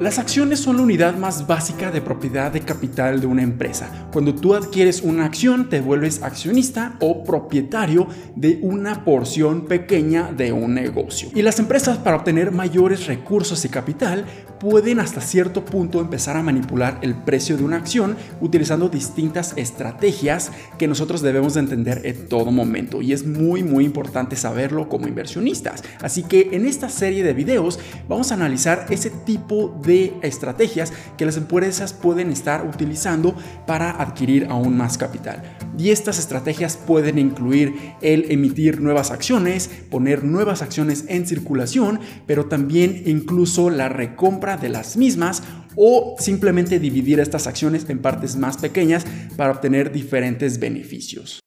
Las acciones son la unidad más básica de propiedad de capital de una empresa. Cuando tú adquieres una acción, te vuelves accionista o propietario de una porción pequeña de un negocio. Y las empresas para obtener mayores recursos y capital pueden hasta cierto punto empezar a manipular el precio de una acción utilizando distintas estrategias que nosotros debemos de entender en todo momento y es muy muy importante saberlo como inversionistas. Así que en esta serie de videos vamos a analizar ese tipo de estrategias que las empresas pueden estar utilizando para adquirir aún más capital. Y estas estrategias pueden incluir el emitir nuevas acciones, poner nuevas acciones en circulación, pero también incluso la recompra de las mismas o simplemente dividir estas acciones en partes más pequeñas para obtener diferentes beneficios.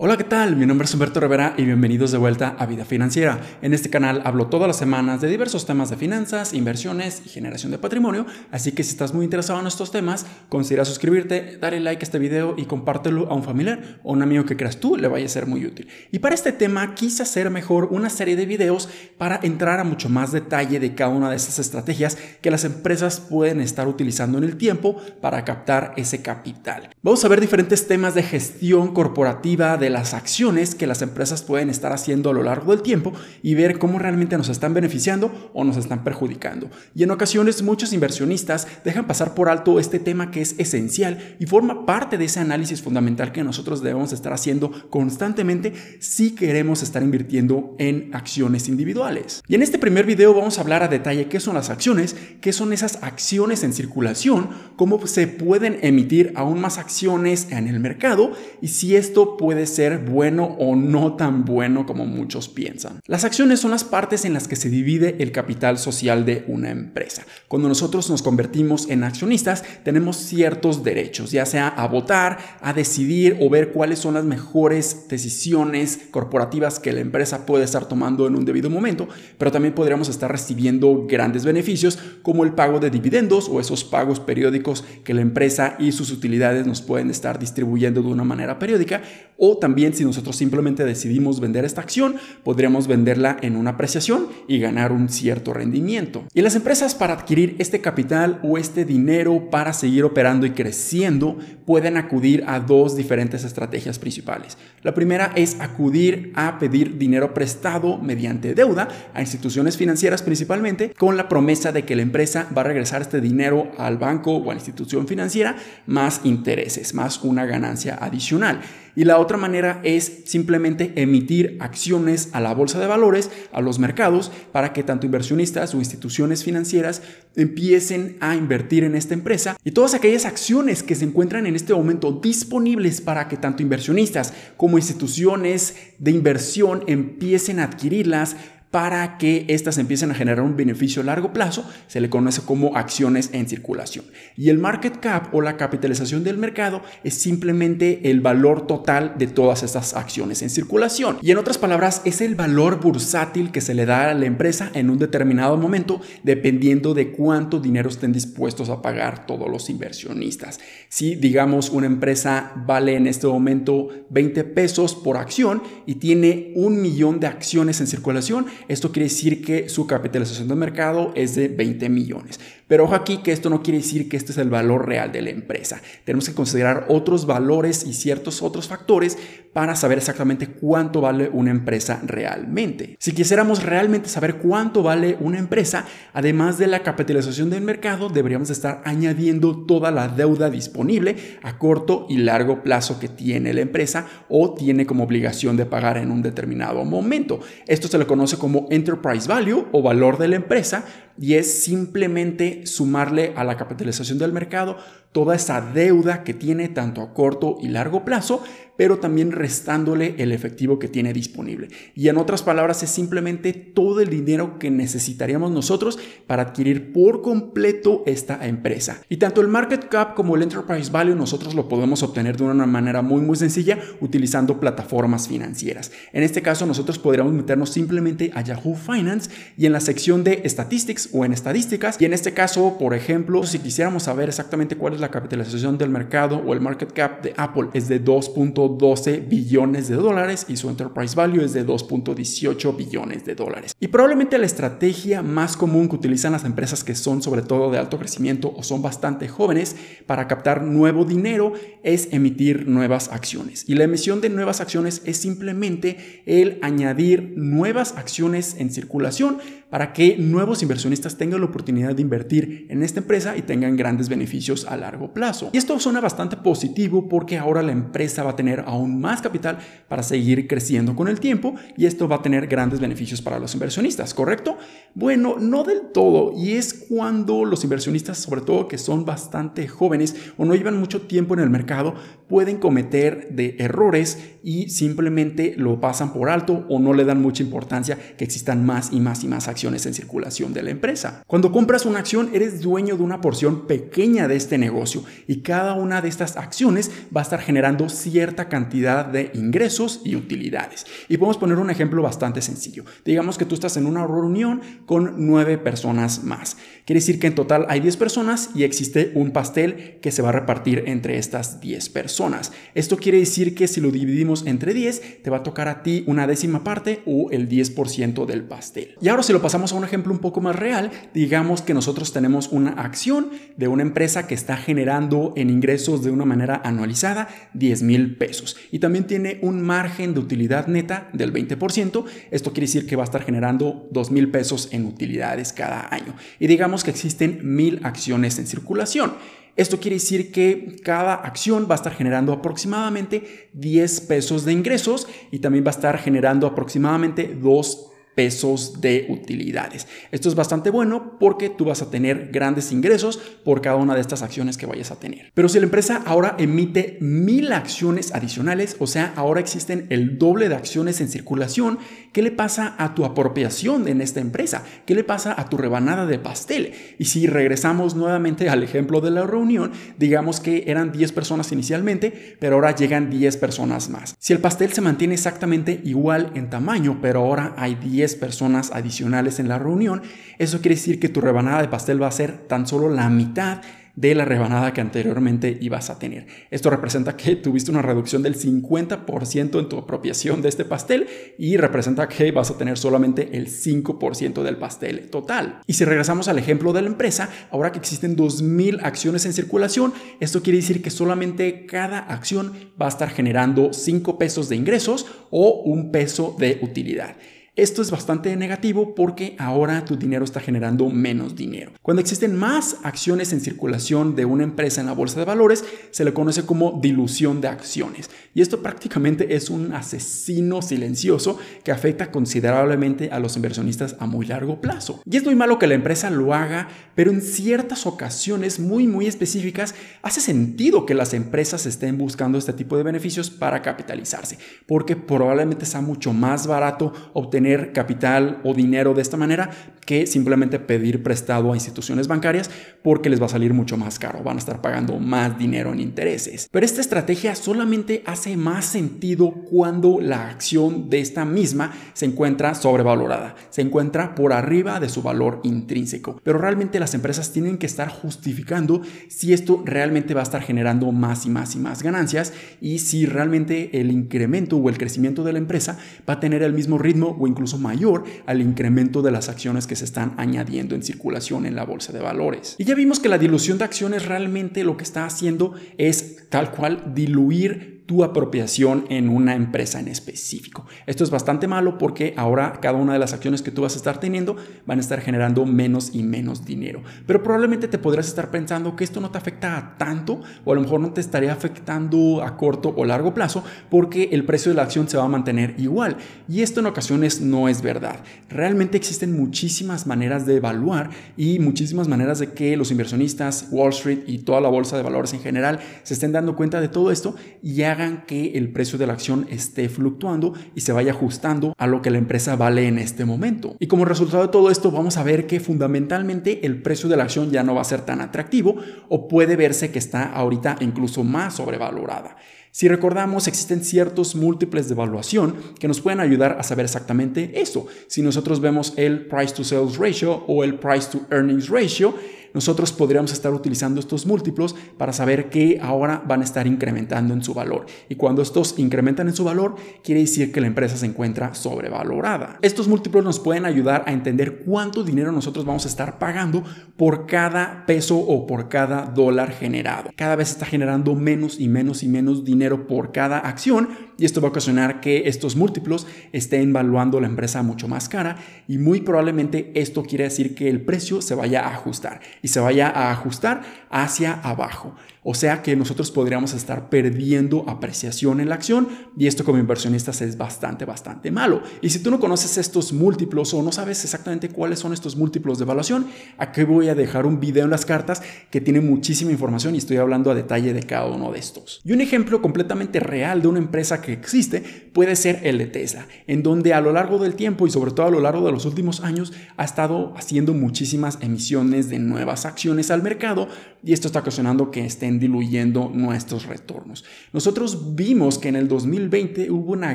Hola, ¿qué tal? Mi nombre es Humberto Rivera y bienvenidos de vuelta a Vida Financiera. En este canal hablo todas las semanas de diversos temas de finanzas, inversiones y generación de patrimonio, así que si estás muy interesado en estos temas, considera suscribirte, darle like a este video y compártelo a un familiar o un amigo que creas tú le vaya a ser muy útil. Y para este tema quise hacer mejor una serie de videos para entrar a mucho más detalle de cada una de estas estrategias que las empresas pueden estar utilizando en el tiempo para captar ese capital. Vamos a ver diferentes temas de gestión corporativa, de las acciones que las empresas pueden estar haciendo a lo largo del tiempo y ver cómo realmente nos están beneficiando o nos están perjudicando. Y en ocasiones muchos inversionistas dejan pasar por alto este tema que es esencial y forma parte de ese análisis fundamental que nosotros debemos estar haciendo constantemente si queremos estar invirtiendo en acciones individuales. Y en este primer video vamos a hablar a detalle qué son las acciones, qué son esas acciones en circulación, cómo se pueden emitir aún más acciones en el mercado y si esto puede ser ser bueno o no tan bueno como muchos piensan. Las acciones son las partes en las que se divide el capital social de una empresa. Cuando nosotros nos convertimos en accionistas, tenemos ciertos derechos, ya sea a votar, a decidir o ver cuáles son las mejores decisiones corporativas que la empresa puede estar tomando en un debido momento, pero también podríamos estar recibiendo grandes beneficios como el pago de dividendos o esos pagos periódicos que la empresa y sus utilidades nos pueden estar distribuyendo de una manera periódica o si nosotros simplemente decidimos vender esta acción, podríamos venderla en una apreciación y ganar un cierto rendimiento. Y las empresas para adquirir este capital o este dinero para seguir operando y creciendo pueden acudir a dos diferentes estrategias principales. La primera es acudir a pedir dinero prestado mediante deuda a instituciones financieras principalmente con la promesa de que la empresa va a regresar este dinero al banco o a la institución financiera más intereses, más una ganancia adicional. Y la otra manera es simplemente emitir acciones a la bolsa de valores, a los mercados, para que tanto inversionistas o instituciones financieras empiecen a invertir en esta empresa. Y todas aquellas acciones que se encuentran en este momento disponibles para que tanto inversionistas como instituciones de inversión empiecen a adquirirlas para que éstas empiecen a generar un beneficio a largo plazo, se le conoce como acciones en circulación. Y el market cap o la capitalización del mercado es simplemente el valor total de todas estas acciones en circulación. Y en otras palabras, es el valor bursátil que se le da a la empresa en un determinado momento, dependiendo de cuánto dinero estén dispuestos a pagar todos los inversionistas. Si, digamos, una empresa vale en este momento 20 pesos por acción y tiene un millón de acciones en circulación, esto quiere decir que su capitalización de mercado es de 20 millones. Pero ojo aquí que esto no quiere decir que este es el valor real de la empresa. Tenemos que considerar otros valores y ciertos otros factores para saber exactamente cuánto vale una empresa realmente. Si quisiéramos realmente saber cuánto vale una empresa, además de la capitalización del mercado, deberíamos estar añadiendo toda la deuda disponible a corto y largo plazo que tiene la empresa o tiene como obligación de pagar en un determinado momento. Esto se le conoce como enterprise value o valor de la empresa y es simplemente sumarle a la capitalización del mercado toda esa deuda que tiene tanto a corto y largo plazo, pero también restándole el efectivo que tiene disponible. Y en otras palabras, es simplemente todo el dinero que necesitaríamos nosotros para adquirir por completo esta empresa. Y tanto el market cap como el enterprise value nosotros lo podemos obtener de una manera muy muy sencilla utilizando plataformas financieras. En este caso nosotros podríamos meternos simplemente a Yahoo Finance y en la sección de statistics o en estadísticas y en este caso, por ejemplo, si quisiéramos saber exactamente cuál es la capitalización del mercado o el market cap de Apple es de 2.2 2.12 billones de dólares y su enterprise value es de 2.18 billones de dólares. Y probablemente la estrategia más común que utilizan las empresas que son sobre todo de alto crecimiento o son bastante jóvenes para captar nuevo dinero es emitir nuevas acciones. Y la emisión de nuevas acciones es simplemente el añadir nuevas acciones en circulación para que nuevos inversionistas tengan la oportunidad de invertir en esta empresa y tengan grandes beneficios a largo plazo. Y esto suena bastante positivo porque ahora la empresa va a tener aún más capital para seguir creciendo con el tiempo y esto va a tener grandes beneficios para los inversionistas, ¿correcto? Bueno, no del todo y es cuando los inversionistas, sobre todo que son bastante jóvenes o no llevan mucho tiempo en el mercado, pueden cometer de errores y simplemente lo pasan por alto o no le dan mucha importancia que existan más y más y más acciones en circulación de la empresa. Cuando compras una acción, eres dueño de una porción pequeña de este negocio y cada una de estas acciones va a estar generando cierta cantidad de ingresos y utilidades. Y podemos poner un ejemplo bastante sencillo. Digamos que tú estás en una reunión con nueve personas más. Quiere decir que en total hay 10 personas y existe un pastel que se va a repartir entre estas 10 personas. Esto quiere decir que si lo dividimos entre 10, te va a tocar a ti una décima parte o el 10% del pastel. Y ahora si lo pasamos a un ejemplo un poco más real, digamos que nosotros tenemos una acción de una empresa que está generando en ingresos de una manera anualizada 10 mil pesos y también tiene un margen de utilidad neta del 20%. Esto quiere decir que va a estar generando 2 mil pesos en utilidades cada año. Y digamos que existen mil acciones en circulación. Esto quiere decir que cada acción va a estar generando aproximadamente 10 pesos de ingresos y también va a estar generando aproximadamente 2 pesos de utilidades. Esto es bastante bueno porque tú vas a tener grandes ingresos por cada una de estas acciones que vayas a tener. Pero si la empresa ahora emite mil acciones adicionales, o sea, ahora existen el doble de acciones en circulación, ¿qué le pasa a tu apropiación en esta empresa? ¿Qué le pasa a tu rebanada de pastel? Y si regresamos nuevamente al ejemplo de la reunión, digamos que eran 10 personas inicialmente, pero ahora llegan 10 personas más. Si el pastel se mantiene exactamente igual en tamaño, pero ahora hay 10 personas adicionales en la reunión, eso quiere decir que tu rebanada de pastel va a ser tan solo la mitad de la rebanada que anteriormente ibas a tener. Esto representa que tuviste una reducción del 50% en tu apropiación de este pastel y representa que vas a tener solamente el 5% del pastel total. Y si regresamos al ejemplo de la empresa, ahora que existen 2.000 acciones en circulación, esto quiere decir que solamente cada acción va a estar generando 5 pesos de ingresos o un peso de utilidad. Esto es bastante negativo porque ahora tu dinero está generando menos dinero. Cuando existen más acciones en circulación de una empresa en la bolsa de valores, se le conoce como dilución de acciones. Y esto prácticamente es un asesino silencioso que afecta considerablemente a los inversionistas a muy largo plazo. Y es muy malo que la empresa lo haga, pero en ciertas ocasiones muy muy específicas hace sentido que las empresas estén buscando este tipo de beneficios para capitalizarse, porque probablemente sea mucho más barato obtener capital o dinero de esta manera que simplemente pedir prestado a instituciones bancarias porque les va a salir mucho más caro, van a estar pagando más dinero en intereses. Pero esta estrategia solamente hace más sentido cuando la acción de esta misma se encuentra sobrevalorada, se encuentra por arriba de su valor intrínseco. Pero realmente las empresas tienen que estar justificando si esto realmente va a estar generando más y más y más ganancias y si realmente el incremento o el crecimiento de la empresa va a tener el mismo ritmo incluso mayor al incremento de las acciones que se están añadiendo en circulación en la bolsa de valores. Y ya vimos que la dilución de acciones realmente lo que está haciendo es tal cual diluir tu apropiación en una empresa en específico. Esto es bastante malo porque ahora cada una de las acciones que tú vas a estar teniendo van a estar generando menos y menos dinero. Pero probablemente te podrás estar pensando que esto no te afecta tanto o a lo mejor no te estaría afectando a corto o largo plazo porque el precio de la acción se va a mantener igual. Y esto en ocasiones no es verdad. Realmente existen muchísimas maneras de evaluar y muchísimas maneras de que los inversionistas, Wall Street y toda la bolsa de valores en general se estén dando cuenta de todo esto y hagan que el precio de la acción esté fluctuando y se vaya ajustando a lo que la empresa vale en este momento. Y como resultado de todo esto vamos a ver que fundamentalmente el precio de la acción ya no va a ser tan atractivo o puede verse que está ahorita incluso más sobrevalorada. Si recordamos, existen ciertos múltiples de evaluación que nos pueden ayudar a saber exactamente eso. Si nosotros vemos el price to sales ratio o el price to earnings ratio, nosotros podríamos estar utilizando estos múltiplos para saber que ahora van a estar incrementando en su valor. Y cuando estos incrementan en su valor, quiere decir que la empresa se encuentra sobrevalorada. Estos múltiplos nos pueden ayudar a entender cuánto dinero nosotros vamos a estar pagando por cada peso o por cada dólar generado. Cada vez está generando menos y menos y menos dinero por cada acción y esto va a ocasionar que estos múltiplos estén valuando la empresa mucho más cara y muy probablemente esto quiere decir que el precio se vaya a ajustar y se vaya a ajustar hacia abajo. O sea que nosotros podríamos estar perdiendo apreciación en la acción y esto como inversionistas es bastante, bastante malo. Y si tú no conoces estos múltiplos o no sabes exactamente cuáles son estos múltiplos de evaluación, aquí voy a dejar un video en las cartas que tiene muchísima información y estoy hablando a detalle de cada uno de estos. Y un ejemplo completamente real de una empresa que existe puede ser el de Tesla, en donde a lo largo del tiempo y sobre todo a lo largo de los últimos años ha estado haciendo muchísimas emisiones de nuevas acciones al mercado y esto está ocasionando que estén diluyendo nuestros retornos. Nosotros vimos que en el 2020 hubo una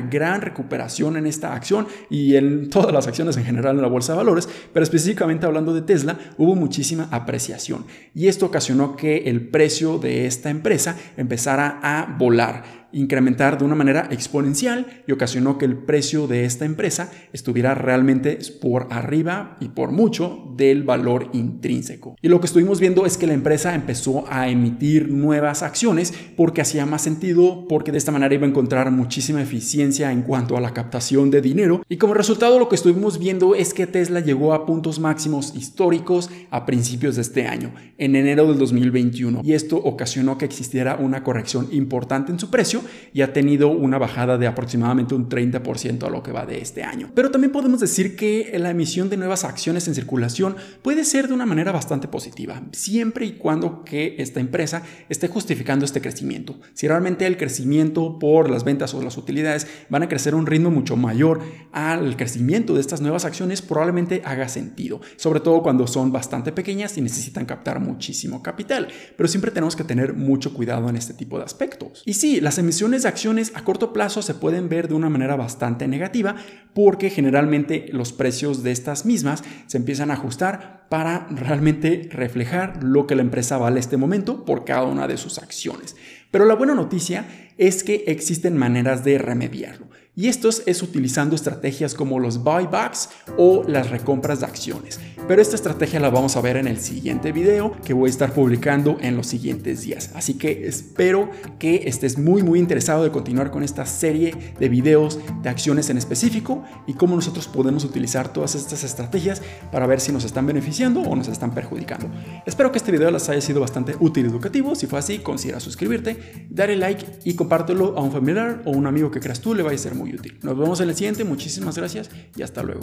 gran recuperación en esta acción y en todas las acciones en general en la bolsa de valores, pero específicamente hablando de Tesla, hubo muchísima apreciación y esto ocasionó que el precio de esta empresa empezara a volar incrementar de una manera exponencial y ocasionó que el precio de esta empresa estuviera realmente por arriba y por mucho del valor intrínseco. Y lo que estuvimos viendo es que la empresa empezó a emitir nuevas acciones porque hacía más sentido, porque de esta manera iba a encontrar muchísima eficiencia en cuanto a la captación de dinero. Y como resultado lo que estuvimos viendo es que Tesla llegó a puntos máximos históricos a principios de este año, en enero del 2021. Y esto ocasionó que existiera una corrección importante en su precio y ha tenido una bajada de aproximadamente un 30% a lo que va de este año. Pero también podemos decir que la emisión de nuevas acciones en circulación puede ser de una manera bastante positiva, siempre y cuando que esta empresa esté justificando este crecimiento. Si realmente el crecimiento por las ventas o las utilidades van a crecer a un ritmo mucho mayor al crecimiento de estas nuevas acciones, probablemente haga sentido, sobre todo cuando son bastante pequeñas y necesitan captar muchísimo capital. Pero siempre tenemos que tener mucho cuidado en este tipo de aspectos. Y sí, las emisiones emisiones de acciones a corto plazo se pueden ver de una manera bastante negativa porque generalmente los precios de estas mismas se empiezan a ajustar para realmente reflejar lo que la empresa vale este momento por cada una de sus acciones. Pero la buena noticia es que existen maneras de remediarlo. Y esto es utilizando estrategias como los buybacks o las recompras de acciones. Pero esta estrategia la vamos a ver en el siguiente video que voy a estar publicando en los siguientes días. Así que espero que estés muy muy interesado de continuar con esta serie de videos de acciones en específico y cómo nosotros podemos utilizar todas estas estrategias para ver si nos están o nos están perjudicando. Espero que este video les haya sido bastante útil y educativo. Si fue así, considera suscribirte, darle like y compártelo a un familiar o un amigo que creas tú le vaya a ser muy útil. Nos vemos en el siguiente. Muchísimas gracias y hasta luego.